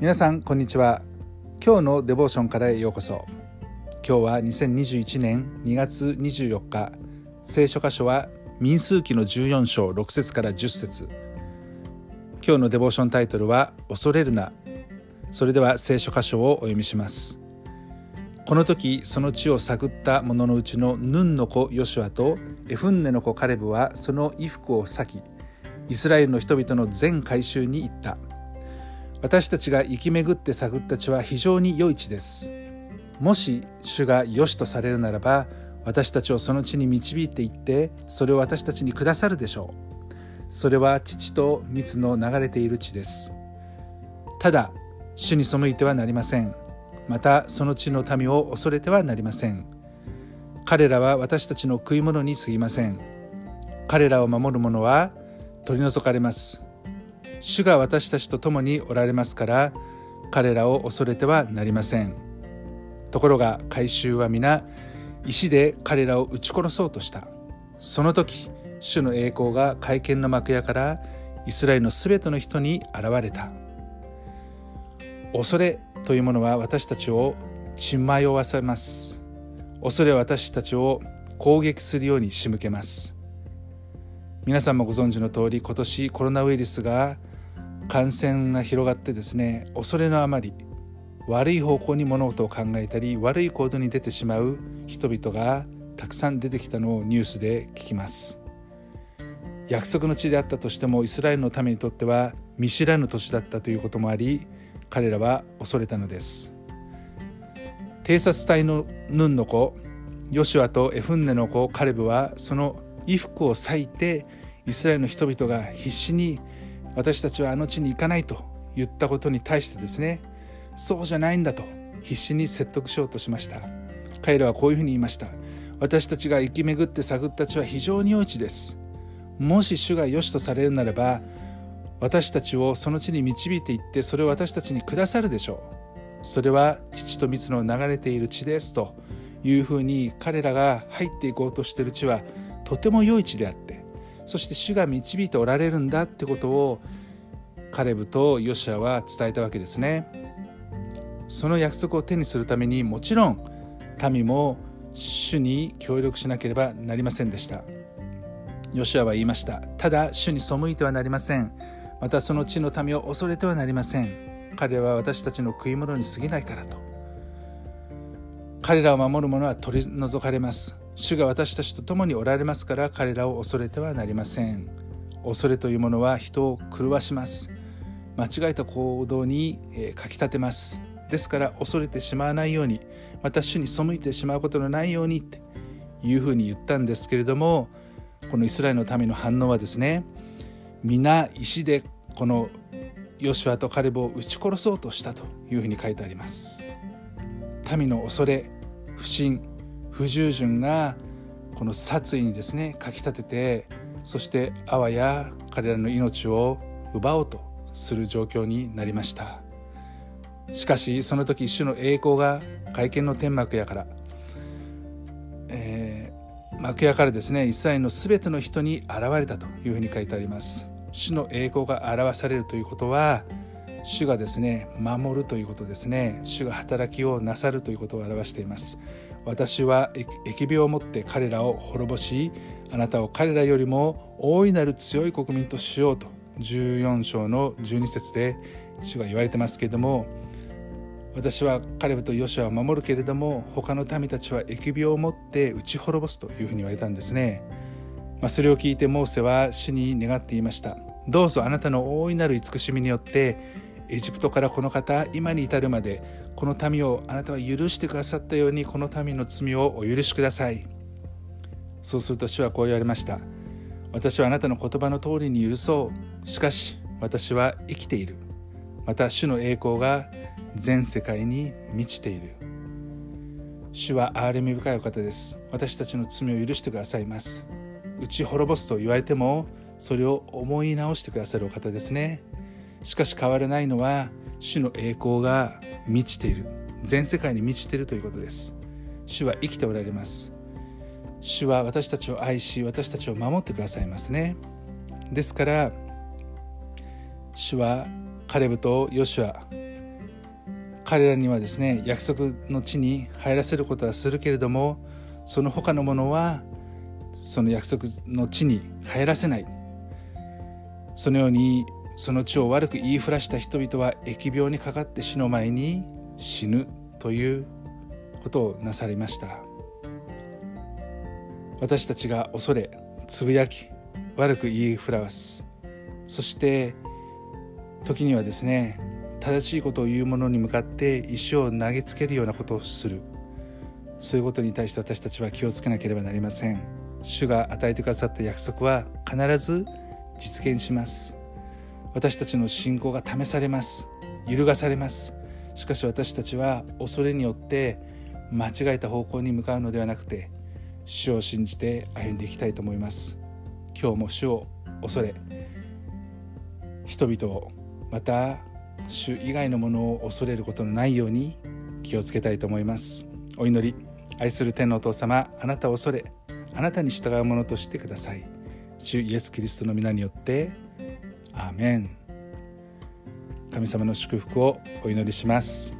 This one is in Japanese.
皆さんこんにちは。今日のデボーションからへようこそ。今日は2021年2月24日。聖書箇所は民数記の14章6節から10節。今日のデボーションタイトルは恐れるな。それでは聖書箇所をお読みします。この時その地を探った者のうちのヌンの子ヨシュアとエフンネの子カレブはその衣服を裂きイスラエルの人々の全回収に行った。私たちが生き巡って探った地は非常に良い地です。もし主が良しとされるならば私たちをその地に導いていってそれを私たちにくださるでしょう。それは父と蜜の流れている地です。ただ主に背いてはなりません。またその地の民を恐れてはなりません。彼らは私たちの食い物に過ぎません。彼らを守る者は取り除かれます。主が私たちと共におられますから彼らを恐れてはなりません。ところが回収は皆石で彼らを撃ち殺そうとした。その時主の栄光が会見の幕屋からイスラエルのすべての人に現れた。恐れというものは私たちを血迷わせます。恐れは私たちを攻撃するように仕向けます。皆さんもご存知の通り今年コロナウイルスが感染が広がってですね恐れのあまり悪い方向に物事を考えたり悪い行動に出てしまう人々がたくさん出てきたのをニュースで聞きます。約束の地であったとしてもイスラエルのためにとっては見知らぬ土地だったということもあり彼らは恐れたのです。偵察隊のヌンの子ヨシュアとエフンネの子カレブはその衣服を裂いてイスラエルの人々が必死に私たちはあの地に行かないと言ったことに対してですねそうじゃないんだと必死に説得しようとしました。彼らはこういうふうに言いました。私たちが生き巡って探った地は非常に良い地です。もし主が良しとされるならば私たちをその地に導いていってそれを私たちにくださるでしょう。それは父と蜜の流れている地ですというふうに彼らが入っていこうとしている地はとても良い地であってそして主が導いておられるんだってことをカレブとヨシアは伝えたわけですね。その約束を手にするためにもちろん民も主に協力しなければなりませんでした。ヨシアは言いました。ただ主に背いてはなりません。またその地の民を恐れてはなりません。彼は私たちの食い物に過ぎないからと。彼らを守る者は取り除かれます。主が私たちと共におられますから彼らを恐れてはなりません。恐れというものは人を狂わします。間違えた行動にかきたてます。ですから恐れてしまわないようにまた主に背いてしまうことのないようにっていうふうに言ったんですけれどもこのイスラエルの民の反応はですね皆石でこのヨシュアとカレブを撃ち殺そうとしたというふうに書いてあります。民の恐れ不信不従順がこの殺意にですねかきたててそしてあわや彼らの命を奪おうとする状況になりました。しかしその時主の栄光が会見の天幕やから、えー、幕屋からですねイスラエルの全ての人に現れたというふうに書いてあります。主の栄光が表されるということは主がですね守るということですね。主が働きをなさるということを表しています。私は疫病をもって彼らを滅ぼしあなたを彼らよりも大いなる強い国民としようと14章の12節で主が言われてますけれども私はカレブとヨシュアを守るけれども他の民たちは疫病をもって打ち滅ぼすというふうに言われたんですね、まあ、それを聞いてモーセは主に願っていました。どうぞあなたの大いなる慈しみによってエジプトからこの方今に至るまでこの民をあなたは許してくださったようにこの民の罪をお許しください。そうすると主はこう言われました。私はあなたの言葉の通りに許そう。しかし私は生きている。また主の栄光が全世界に満ちている。主は憐れみ深いお方です。私たちの罪を許してくださいます。打ち滅ぼすと言われてもそれを思い直してくださるお方ですね。しかし変わらないのは主の栄光が満ちている。全世界に満ちているということです。主は生きておられます。主は私たちを愛し私たちを守ってくださいますね。ですから主はカレブとヨシュア。彼らにはですね約束の地に入らせることはするけれどもその他のものはその約束の地に入らせない。そのようにその地を悪く言いふらした人々は疫病にかかって死の前に死ぬということをなされました。私たちが恐れつぶやき悪く言いふらわす。そして時にはですね正しいことを言う者に向かって石を投げつけるようなことをする。そういうことに対して私たちは気をつけなければなりません。主が与えてくださった約束は必ず実現します。私たちの信仰が試されます。揺るがされます。しかし私たちは恐れによって間違えた方向に向かうのではなくて主を信じて歩んでいきたいと思います。今日も主を恐れ人々をまた主以外のものを恐れることのないように気をつけたいと思います。お祈り愛する天のお父様あなたを恐れあなたに従うものとしてください。主イエス・キリストの皆によってアーメン。神様の祝福をお祈りします。